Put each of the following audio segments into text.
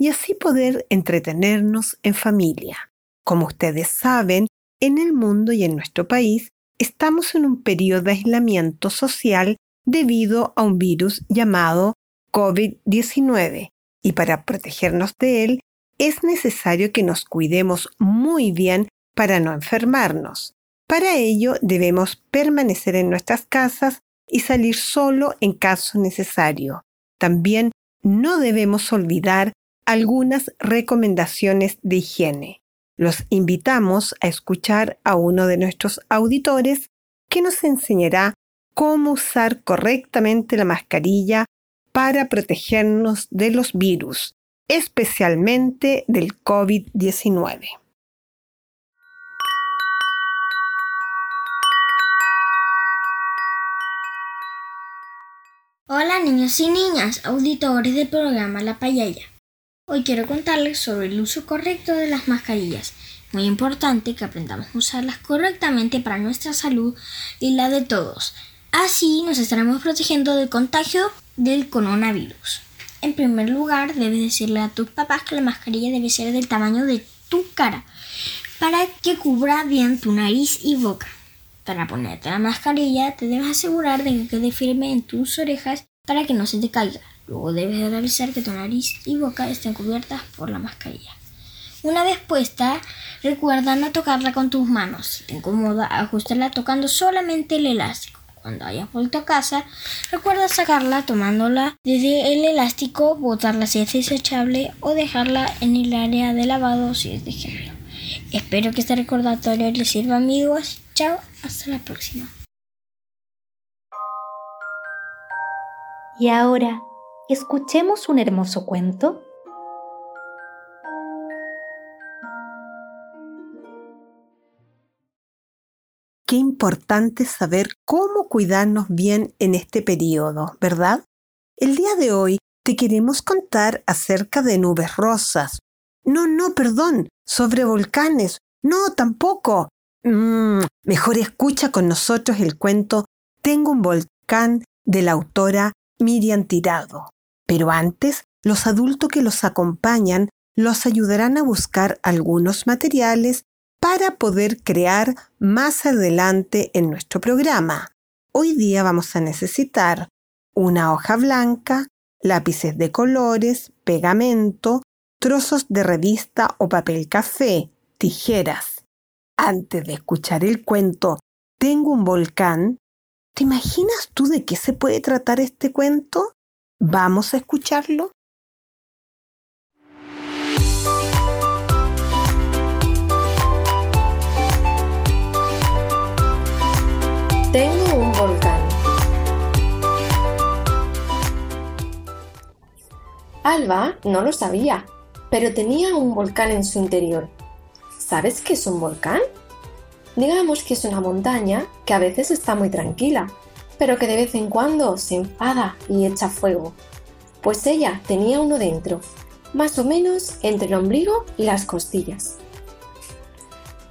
y así poder entretenernos en familia. Como ustedes saben, en el mundo y en nuestro país estamos en un periodo de aislamiento social debido a un virus llamado COVID-19 y para protegernos de él es necesario que nos cuidemos muy bien para no enfermarnos. Para ello debemos permanecer en nuestras casas y salir solo en caso necesario. También no debemos olvidar algunas recomendaciones de higiene. Los invitamos a escuchar a uno de nuestros auditores que nos enseñará cómo usar correctamente la mascarilla para protegernos de los virus, especialmente del COVID-19. Hola niños y niñas, auditores del programa La Payaya. Hoy quiero contarles sobre el uso correcto de las mascarillas. Muy importante que aprendamos a usarlas correctamente para nuestra salud y la de todos. Así nos estaremos protegiendo del contagio del coronavirus. En primer lugar, debes decirle a tus papás que la mascarilla debe ser del tamaño de tu cara para que cubra bien tu nariz y boca. Para ponerte la mascarilla, te debes asegurar de que quede firme en tus orejas para que no se te caiga. Luego debes revisar que tu nariz y boca estén cubiertas por la mascarilla. Una vez puesta, recuerda no tocarla con tus manos. Si te incomoda, ajustarla tocando solamente el elástico. Cuando hayas vuelto a casa, recuerda sacarla tomándola desde el elástico, botarla si es desechable o dejarla en el área de lavado si es de género. Espero que este recordatorio les sirva amigos. Chao, hasta la próxima. Y ahora, escuchemos un hermoso cuento. Qué importante saber cómo cuidarnos bien en este periodo, ¿verdad? El día de hoy te queremos contar acerca de nubes rosas. No, no, perdón, sobre volcanes. No, tampoco. Mm, mejor escucha con nosotros el cuento Tengo un volcán de la autora Miriam Tirado. Pero antes, los adultos que los acompañan los ayudarán a buscar algunos materiales para poder crear más adelante en nuestro programa. Hoy día vamos a necesitar una hoja blanca, lápices de colores, pegamento, trozos de revista o papel café, tijeras. Antes de escuchar el cuento Tengo un volcán, ¿te imaginas tú de qué se puede tratar este cuento? ¿Vamos a escucharlo? Tengo un volcán. Alba no lo sabía, pero tenía un volcán en su interior. ¿Sabes qué es un volcán? Digamos que es una montaña que a veces está muy tranquila, pero que de vez en cuando se enfada y echa fuego. Pues ella tenía uno dentro, más o menos entre el ombligo y las costillas.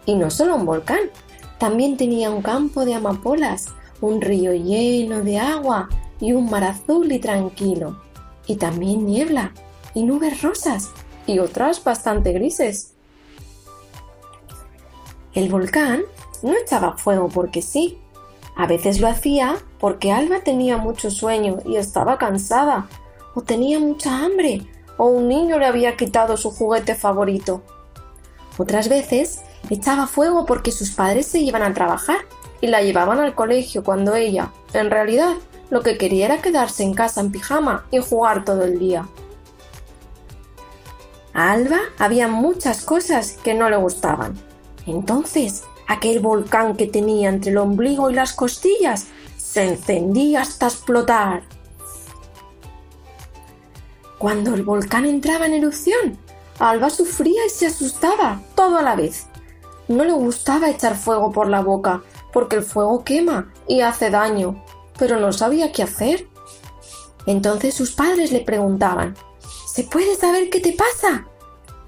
Y no solo un volcán, también tenía un campo de amapolas, un río lleno de agua y un mar azul y tranquilo. Y también niebla y nubes rosas y otras bastante grises. El volcán no echaba fuego porque sí. A veces lo hacía porque Alba tenía mucho sueño y estaba cansada, o tenía mucha hambre, o un niño le había quitado su juguete favorito. Otras veces echaba fuego porque sus padres se iban a trabajar y la llevaban al colegio cuando ella, en realidad, lo que quería era quedarse en casa en pijama y jugar todo el día. A Alba había muchas cosas que no le gustaban. Entonces, aquel volcán que tenía entre el ombligo y las costillas se encendía hasta explotar. Cuando el volcán entraba en erupción, Alba sufría y se asustaba todo a la vez. No le gustaba echar fuego por la boca, porque el fuego quema y hace daño, pero no sabía qué hacer. Entonces sus padres le preguntaban, ¿Se puede saber qué te pasa?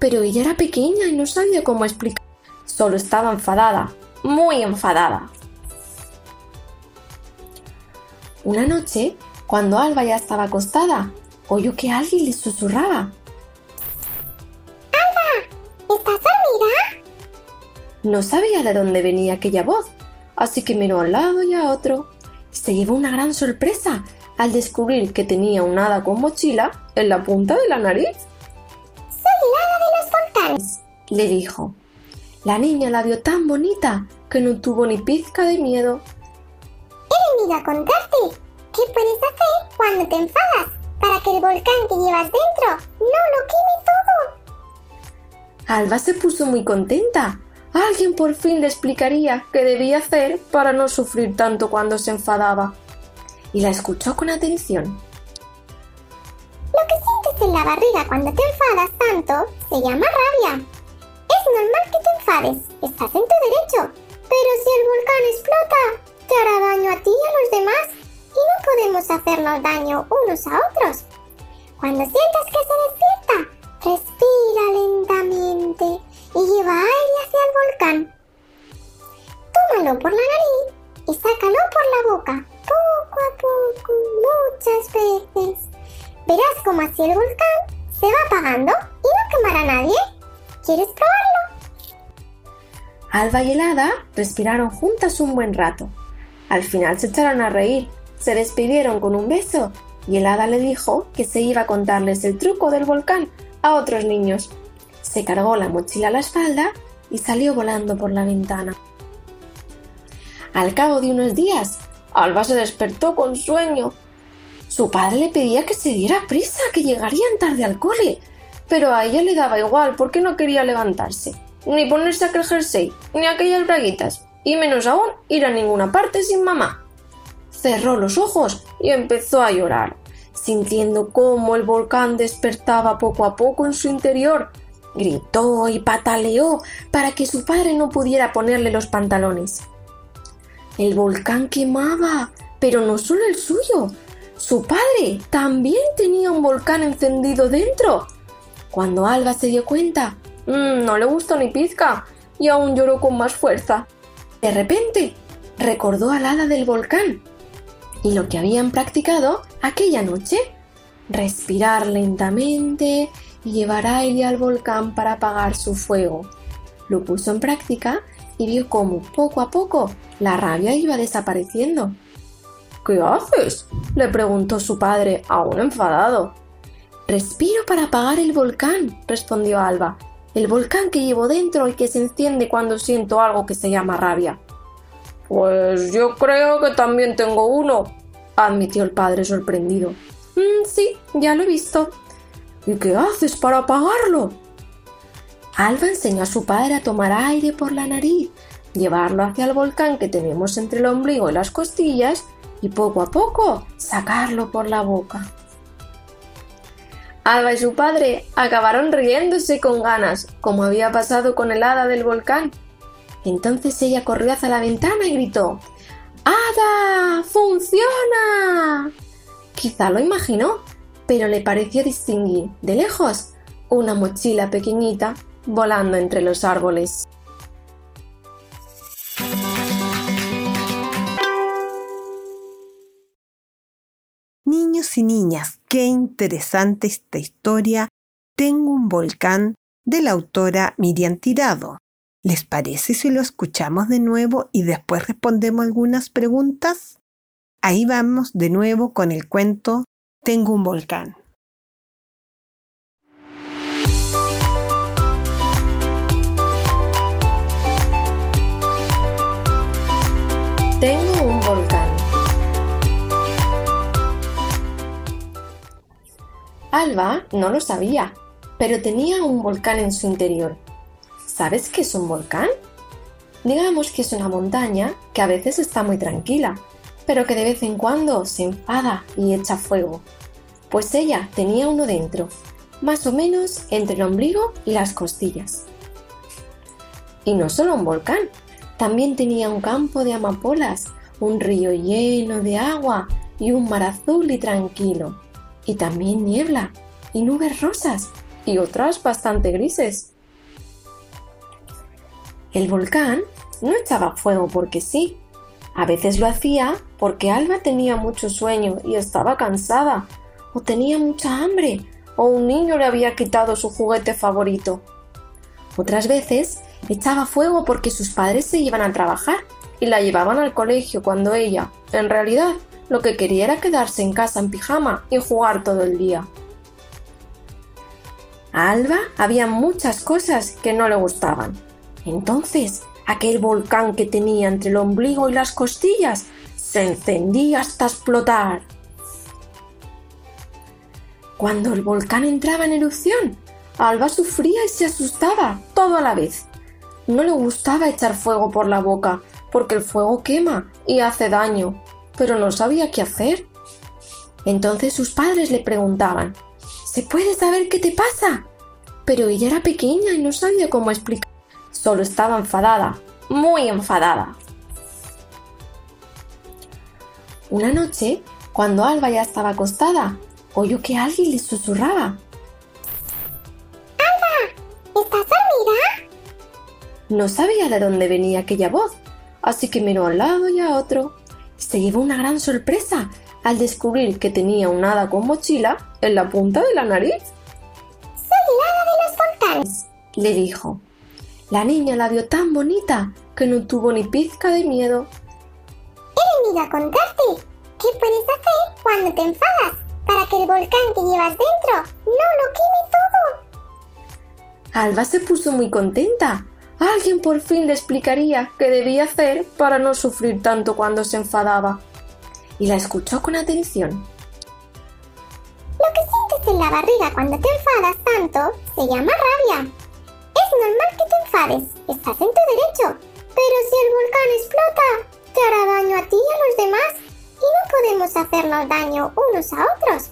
Pero ella era pequeña y no sabía cómo explicar. Solo estaba enfadada, muy enfadada. Una noche, cuando Alba ya estaba acostada, oyó que alguien le susurraba. ¿Estás dormida? No sabía de dónde venía aquella voz, así que miró al lado y a otro. Se llevó una gran sorpresa al descubrir que tenía un hada con mochila en la punta de la nariz. Soy el hada de los volcanes, le dijo. La niña la vio tan bonita que no tuvo ni pizca de miedo. He venido a contarte qué puedes hacer cuando te enfadas para que el volcán que llevas dentro no lo queme todo. Alba se puso muy contenta. Alguien por fin le explicaría qué debía hacer para no sufrir tanto cuando se enfadaba. Y la escuchó con atención. Lo que sientes en la barriga cuando te enfadas tanto se llama rabia. Es normal que te enfades, estás en tu derecho. Pero si el volcán explota, te hará daño a ti y a los demás y no podemos hacernos daño unos a otros. Cuando sientas que se despierta, Respira lentamente y lleva aire hacia el volcán. Tómalo por la nariz y sácalo por la boca, poco a poco, muchas veces. Verás como así el volcán se va apagando y no quemará a nadie. ¿Quieres probarlo? Alba y Helada respiraron juntas un buen rato. Al final se echaron a reír, se despidieron con un beso y Helada le dijo que se iba a contarles el truco del volcán a otros niños. Se cargó la mochila a la espalda y salió volando por la ventana. Al cabo de unos días, Alba se despertó con sueño. Su padre le pedía que se diera prisa, que llegarían tarde al cole, pero a ella le daba igual porque no quería levantarse, ni ponerse aquel jersey, ni aquellas braguitas, y menos aún ir a ninguna parte sin mamá. Cerró los ojos y empezó a llorar sintiendo cómo el volcán despertaba poco a poco en su interior. Gritó y pataleó para que su padre no pudiera ponerle los pantalones. El volcán quemaba, pero no solo el suyo. Su padre también tenía un volcán encendido dentro. Cuando Alba se dio cuenta, mm, no le gustó ni pizca y aún lloró con más fuerza. De repente, recordó al hada del volcán y lo que habían practicado aquella noche. Respirar lentamente y llevar aire al volcán para apagar su fuego. Lo puso en práctica y vio cómo poco a poco la rabia iba desapareciendo. ¿Qué haces? le preguntó su padre, aún enfadado. Respiro para apagar el volcán, respondió Alba. El volcán que llevo dentro y que se enciende cuando siento algo que se llama rabia. Pues yo creo que también tengo uno, admitió el padre sorprendido. Mm, sí, ya lo he visto. ¿Y qué haces para apagarlo? Alba enseñó a su padre a tomar aire por la nariz, llevarlo hacia el volcán que tenemos entre el ombligo y las costillas y poco a poco sacarlo por la boca. Alba y su padre acabaron riéndose con ganas, como había pasado con el hada del volcán, entonces ella corrió hacia la ventana y gritó ¡Hada! ¡Funciona! Quizá lo imaginó, pero le pareció distinguir, de lejos, una mochila pequeñita volando entre los árboles. Niños y niñas, qué interesante esta historia. Tengo un volcán de la autora Miriam Tirado. ¿Les parece si lo escuchamos de nuevo y después respondemos algunas preguntas? Ahí vamos de nuevo con el cuento Tengo un volcán. Tengo un volcán. Alba no lo sabía, pero tenía un volcán en su interior. ¿Sabes qué es un volcán? Digamos que es una montaña que a veces está muy tranquila, pero que de vez en cuando se enfada y echa fuego. Pues ella tenía uno dentro, más o menos entre el ombligo y las costillas. Y no solo un volcán, también tenía un campo de amapolas, un río lleno de agua y un mar azul y tranquilo. Y también niebla y nubes rosas y otras bastante grises. El volcán no echaba fuego porque sí. A veces lo hacía porque Alba tenía mucho sueño y estaba cansada, o tenía mucha hambre, o un niño le había quitado su juguete favorito. Otras veces echaba fuego porque sus padres se iban a trabajar y la llevaban al colegio cuando ella, en realidad, lo que quería era quedarse en casa en pijama y jugar todo el día. A Alba había muchas cosas que no le gustaban, entonces, aquel volcán que tenía entre el ombligo y las costillas se encendía hasta explotar. Cuando el volcán entraba en erupción, Alba sufría y se asustaba todo a la vez. No le gustaba echar fuego por la boca, porque el fuego quema y hace daño, pero no sabía qué hacer. Entonces sus padres le preguntaban, ¿Se puede saber qué te pasa? Pero ella era pequeña y no sabía cómo explicar. Solo estaba enfadada, muy enfadada. Una noche, cuando Alba ya estaba acostada, oyó que alguien le susurraba. ¡Alba! ¿Estás dormida? No sabía de dónde venía aquella voz, así que miró a un lado y a otro. Se llevó una gran sorpresa al descubrir que tenía un hada con mochila en la punta de la nariz. Soy el hada de los volcanes, le dijo. La niña la vio tan bonita que no tuvo ni pizca de miedo. He venido a contarte qué puedes hacer cuando te enfadas para que el volcán que llevas dentro no lo queme todo. Alba se puso muy contenta. Alguien por fin le explicaría qué debía hacer para no sufrir tanto cuando se enfadaba. Y la escuchó con atención. Lo que sientes en la barriga cuando te enfadas tanto se llama rabia normal que te enfades, estás en tu derecho. Pero si el volcán explota, te hará daño a ti y a los demás y no podemos hacernos daño unos a otros.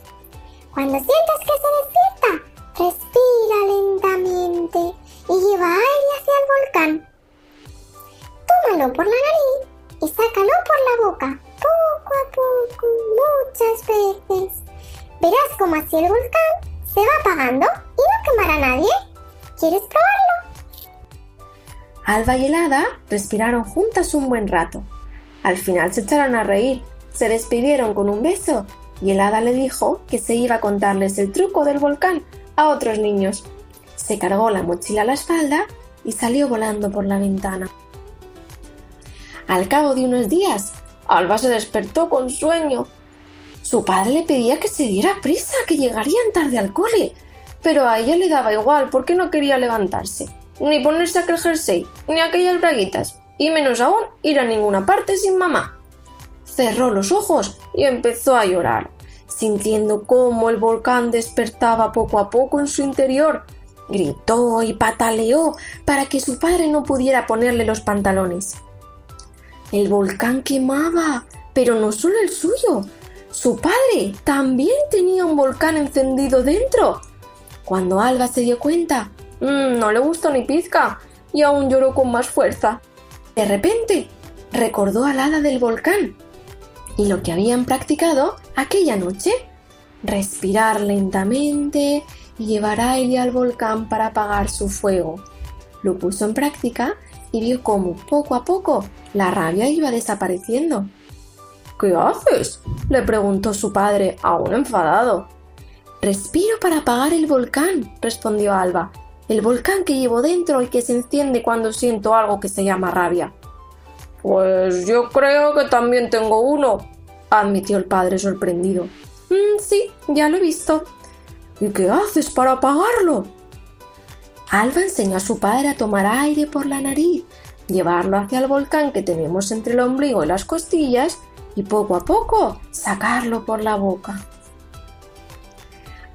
Cuando sientas que se despierta, respira lentamente y lleva aire hacia el volcán. Tómalo por la nariz y sácalo por la boca, poco a poco, muchas veces. Verás como así el volcán se va apagando y no quemará a nadie. ¿Quieres probarlo? Alba y el hada respiraron juntas un buen rato. Al final se echaron a reír, se despidieron con un beso y el hada le dijo que se iba a contarles el truco del volcán a otros niños. Se cargó la mochila a la espalda y salió volando por la ventana. Al cabo de unos días, Alba se despertó con sueño. Su padre le pedía que se diera prisa, que llegarían tarde al cole, pero a ella le daba igual porque no quería levantarse, ni ponerse aquel jersey, ni aquellas braguitas, y menos aún ir a ninguna parte sin mamá. Cerró los ojos y empezó a llorar, sintiendo cómo el volcán despertaba poco a poco en su interior. Gritó y pataleó para que su padre no pudiera ponerle los pantalones. El volcán quemaba, pero no solo el suyo. Su padre también tenía un volcán encendido dentro. Cuando Alba se dio cuenta, mmm, no le gustó ni pizca y aún lloró con más fuerza. De repente, recordó al hada del volcán y lo que habían practicado aquella noche. Respirar lentamente y llevará a Eli al volcán para apagar su fuego. Lo puso en práctica y vio cómo poco a poco la rabia iba desapareciendo. ¿Qué haces? le preguntó su padre, aún enfadado. Respiro para apagar el volcán, respondió Alba. El volcán que llevo dentro y que se enciende cuando siento algo que se llama rabia. Pues yo creo que también tengo uno, admitió el padre sorprendido. Mm, sí, ya lo he visto. ¿Y qué haces para apagarlo? Alba enseñó a su padre a tomar aire por la nariz, llevarlo hacia el volcán que tenemos entre el ombligo y las costillas y poco a poco sacarlo por la boca.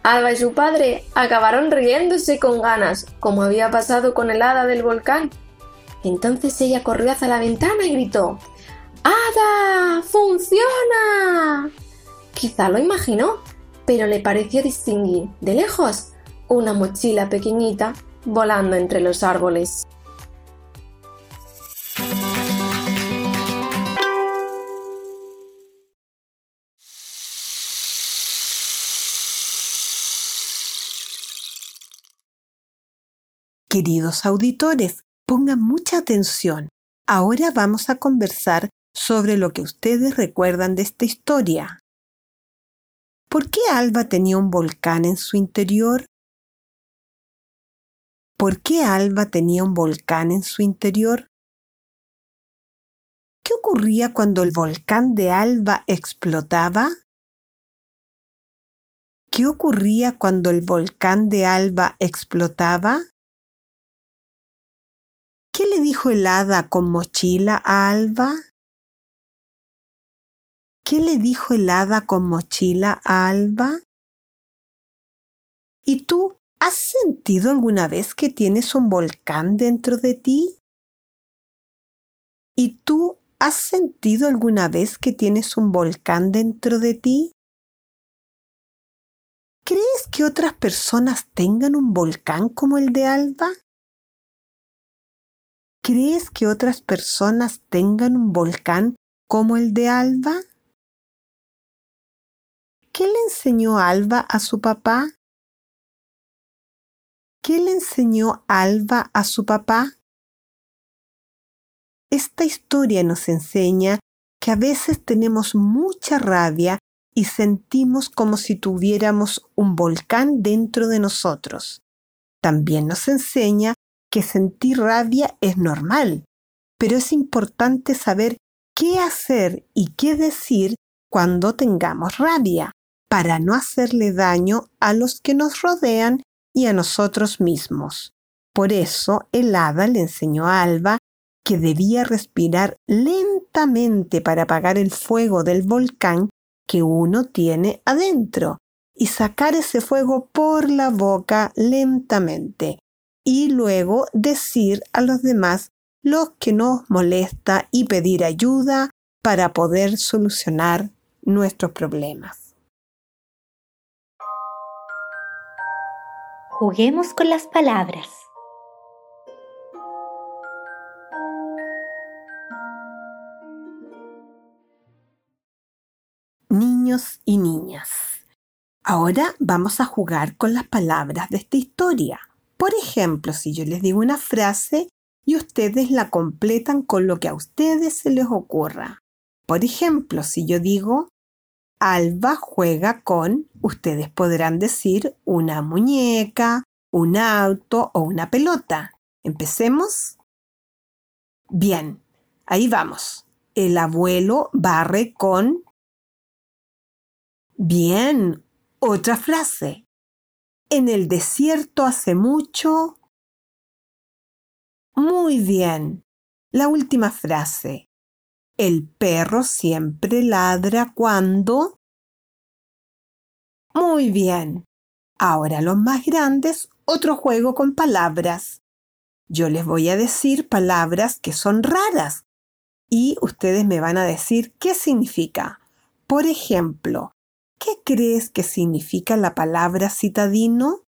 Alba y su padre acabaron riéndose con ganas, como había pasado con el hada del volcán. Entonces ella corrió hacia la ventana y gritó ¡Hada! ¡Funciona! Quizá lo imaginó, pero le pareció distinguir, de lejos, una mochila pequeñita volando entre los árboles. Queridos auditores, pongan mucha atención. Ahora vamos a conversar sobre lo que ustedes recuerdan de esta historia. ¿Por qué Alba tenía un volcán en su interior? ¿Por qué Alba tenía un volcán en su interior? ¿Qué ocurría cuando el volcán de Alba explotaba? ¿Qué ocurría cuando el volcán de Alba explotaba? ¿Qué le dijo el hada con mochila a Alba? ¿Qué le dijo el hada con mochila a Alba? ¿Y tú has sentido alguna vez que tienes un volcán dentro de ti? ¿Y tú has sentido alguna vez que tienes un volcán dentro de ti? ¿Crees que otras personas tengan un volcán como el de Alba? ¿Crees que otras personas tengan un volcán como el de Alba? ¿Qué le enseñó Alba a su papá? ¿Qué le enseñó Alba a su papá? Esta historia nos enseña que a veces tenemos mucha rabia y sentimos como si tuviéramos un volcán dentro de nosotros. También nos enseña que sentir rabia es normal, pero es importante saber qué hacer y qué decir cuando tengamos rabia para no hacerle daño a los que nos rodean y a nosotros mismos. Por eso el hada le enseñó a Alba que debía respirar lentamente para apagar el fuego del volcán que uno tiene adentro y sacar ese fuego por la boca lentamente y luego decir a los demás lo que nos molesta y pedir ayuda para poder solucionar nuestros problemas. Juguemos con las palabras. Niños y niñas, ahora vamos a jugar con las palabras de esta historia. Por ejemplo, si yo les digo una frase y ustedes la completan con lo que a ustedes se les ocurra. Por ejemplo, si yo digo, Alba juega con, ustedes podrán decir una muñeca, un auto o una pelota. ¿Empecemos? Bien, ahí vamos. El abuelo barre con... Bien, otra frase. En el desierto hace mucho. Muy bien. La última frase. El perro siempre ladra cuando. Muy bien. Ahora los más grandes, otro juego con palabras. Yo les voy a decir palabras que son raras y ustedes me van a decir qué significa. Por ejemplo, ¿Qué crees que significa la palabra citadino?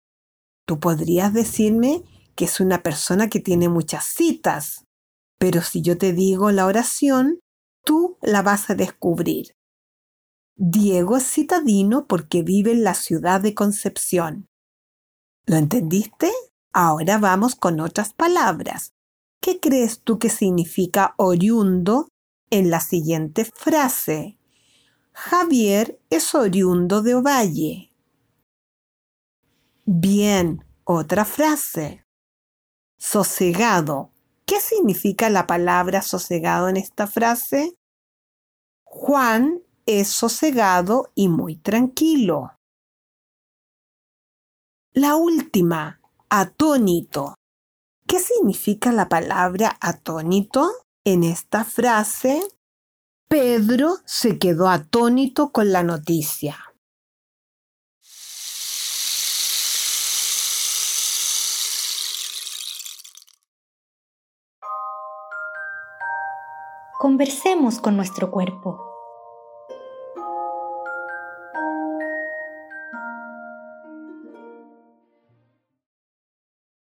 Tú podrías decirme que es una persona que tiene muchas citas, pero si yo te digo la oración, tú la vas a descubrir. Diego es citadino porque vive en la ciudad de Concepción. ¿Lo entendiste? Ahora vamos con otras palabras. ¿Qué crees tú que significa oriundo en la siguiente frase? Javier es oriundo de Ovalle. Bien, otra frase. Sosegado. ¿Qué significa la palabra sosegado en esta frase? Juan es sosegado y muy tranquilo. La última, atónito. ¿Qué significa la palabra atónito en esta frase? Pedro se quedó atónito con la noticia. Conversemos con nuestro cuerpo.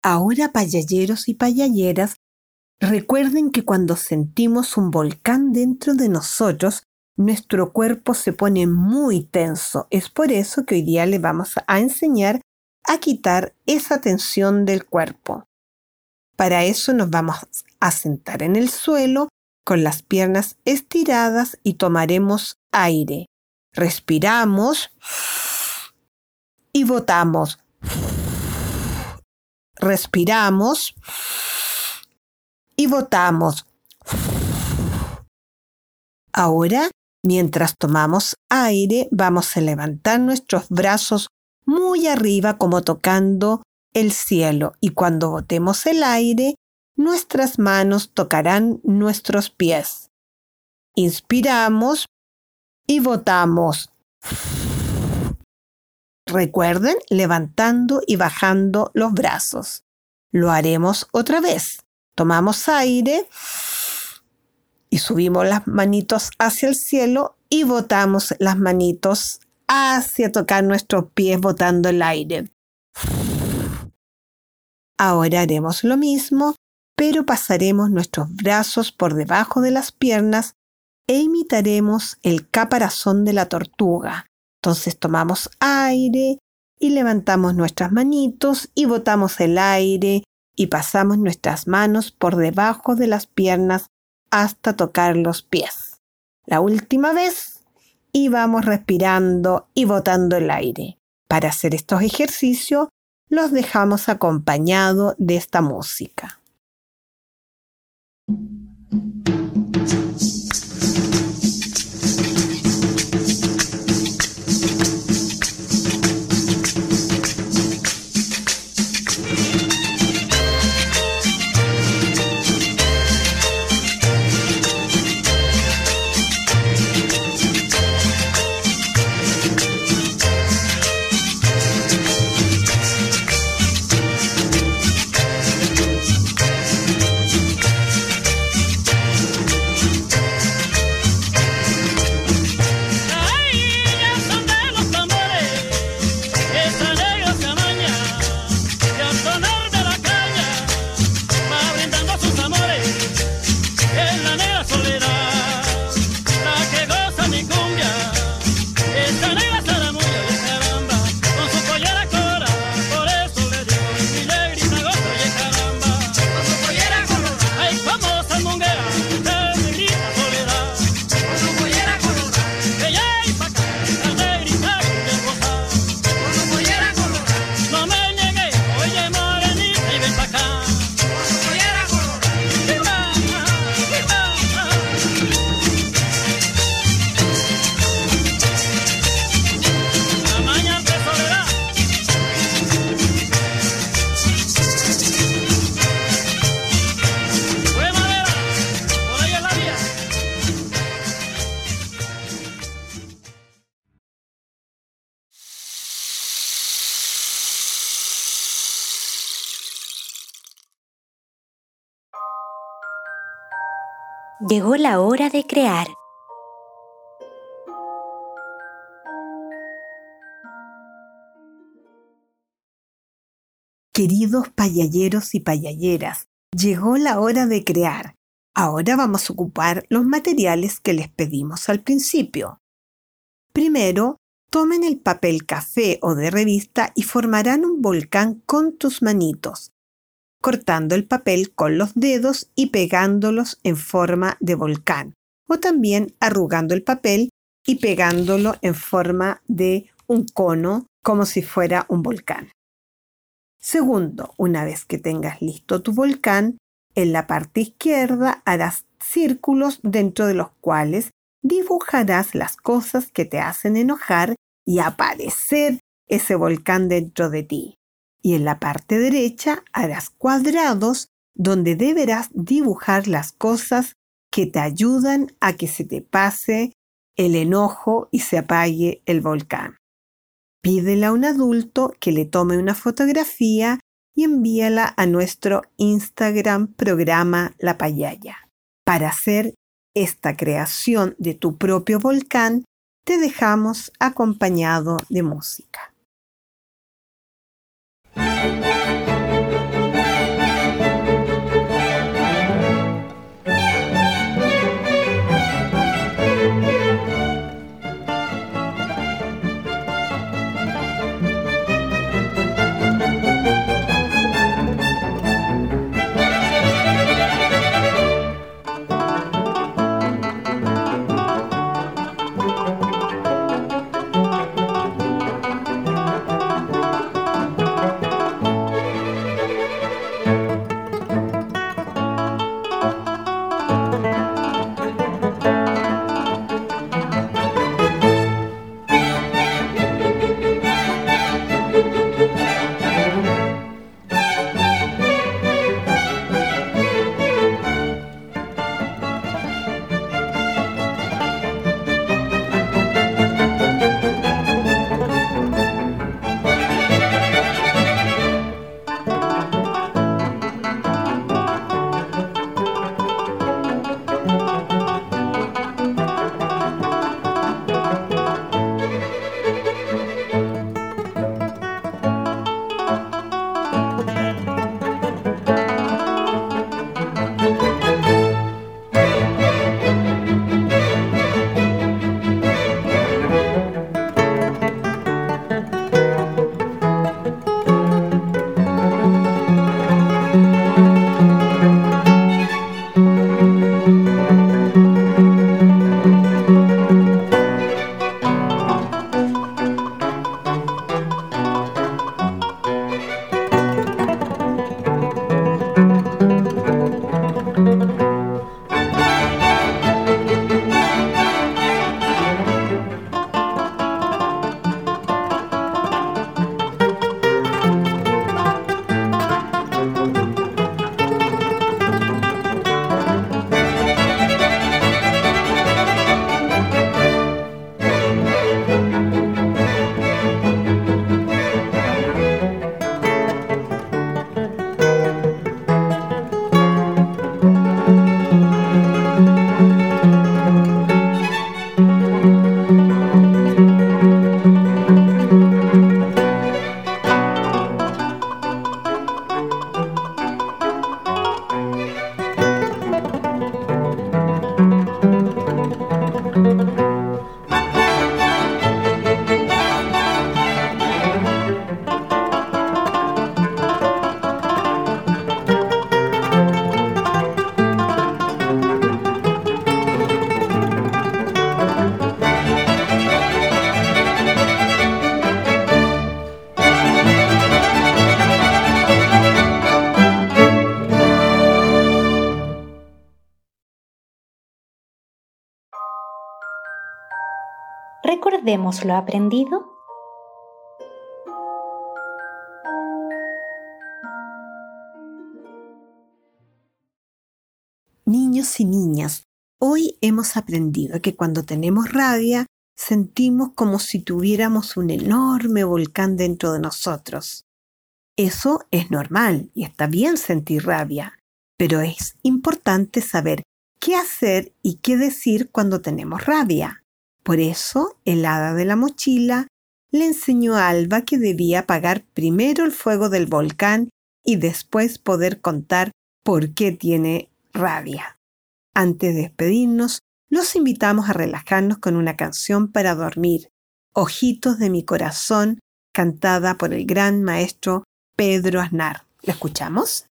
Ahora, payalleros y payalleras, recuerden que cuando sentimos un volcán dentro de nosotros, nuestro cuerpo se pone muy tenso. Es por eso que hoy día le vamos a enseñar a quitar esa tensión del cuerpo. Para eso nos vamos a sentar en el suelo con las piernas estiradas y tomaremos aire. Respiramos y botamos. Respiramos y botamos. Ahora, mientras tomamos aire, vamos a levantar nuestros brazos muy arriba como tocando el cielo y cuando botemos el aire, nuestras manos tocarán nuestros pies. Inspiramos y botamos. Recuerden levantando y bajando los brazos. Lo haremos otra vez. Tomamos aire y subimos las manitos hacia el cielo y botamos las manitos hacia tocar nuestros pies botando el aire. Ahora haremos lo mismo pero pasaremos nuestros brazos por debajo de las piernas e imitaremos el caparazón de la tortuga. Entonces tomamos aire y levantamos nuestras manitos y botamos el aire y pasamos nuestras manos por debajo de las piernas hasta tocar los pies. La última vez y vamos respirando y botando el aire. Para hacer estos ejercicios los dejamos acompañado de esta música. you Llegó la hora de crear. Queridos payalleros y payalleras, llegó la hora de crear. Ahora vamos a ocupar los materiales que les pedimos al principio. Primero, Tomen el papel café o de revista y formarán un volcán con tus manitos, cortando el papel con los dedos y pegándolos en forma de volcán, o también arrugando el papel y pegándolo en forma de un cono como si fuera un volcán. Segundo, una vez que tengas listo tu volcán, en la parte izquierda harás círculos dentro de los cuales dibujarás las cosas que te hacen enojar y aparecer ese volcán dentro de ti. Y en la parte derecha harás cuadrados donde deberás dibujar las cosas que te ayudan a que se te pase el enojo y se apague el volcán. Pídele a un adulto que le tome una fotografía y envíala a nuestro Instagram programa La Payaya. Para hacer esta creación de tu propio volcán, te dejamos acompañado de música. ¿Recordemos lo aprendido? Niños y niñas, hoy hemos aprendido que cuando tenemos rabia sentimos como si tuviéramos un enorme volcán dentro de nosotros. Eso es normal y está bien sentir rabia, pero es importante saber qué hacer y qué decir cuando tenemos rabia. Por eso, el hada de la mochila le enseñó a Alba que debía apagar primero el fuego del volcán y después poder contar por qué tiene rabia. Antes de despedirnos, los invitamos a relajarnos con una canción para dormir Ojitos de mi corazón, cantada por el gran maestro Pedro Aznar. ¿La escuchamos?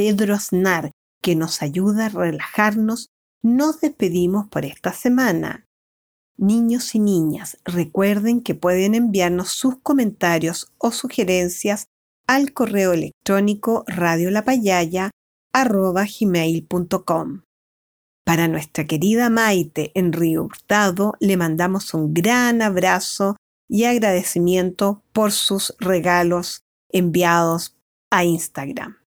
Pedro Aznar, que nos ayuda a relajarnos, nos despedimos por esta semana. Niños y niñas, recuerden que pueden enviarnos sus comentarios o sugerencias al correo electrónico radiolapayaya@gmail.com. Para nuestra querida Maite en Río Hurtado, le mandamos un gran abrazo y agradecimiento por sus regalos enviados a Instagram.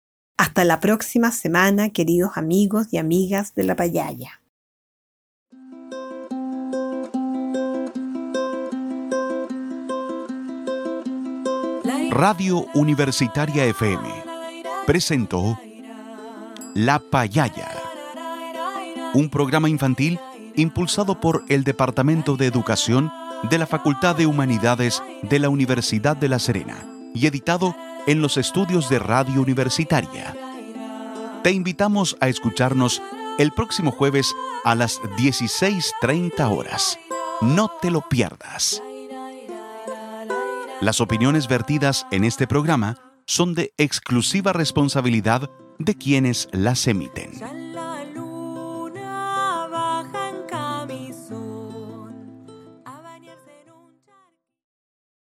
Hasta la próxima semana, queridos amigos y amigas de la Payaya. Radio Universitaria FM presentó La Payaya, un programa infantil impulsado por el Departamento de Educación de la Facultad de Humanidades de la Universidad de La Serena y editado en los estudios de Radio Universitaria. Te invitamos a escucharnos el próximo jueves a las 16.30 horas. No te lo pierdas. Las opiniones vertidas en este programa son de exclusiva responsabilidad de quienes las emiten.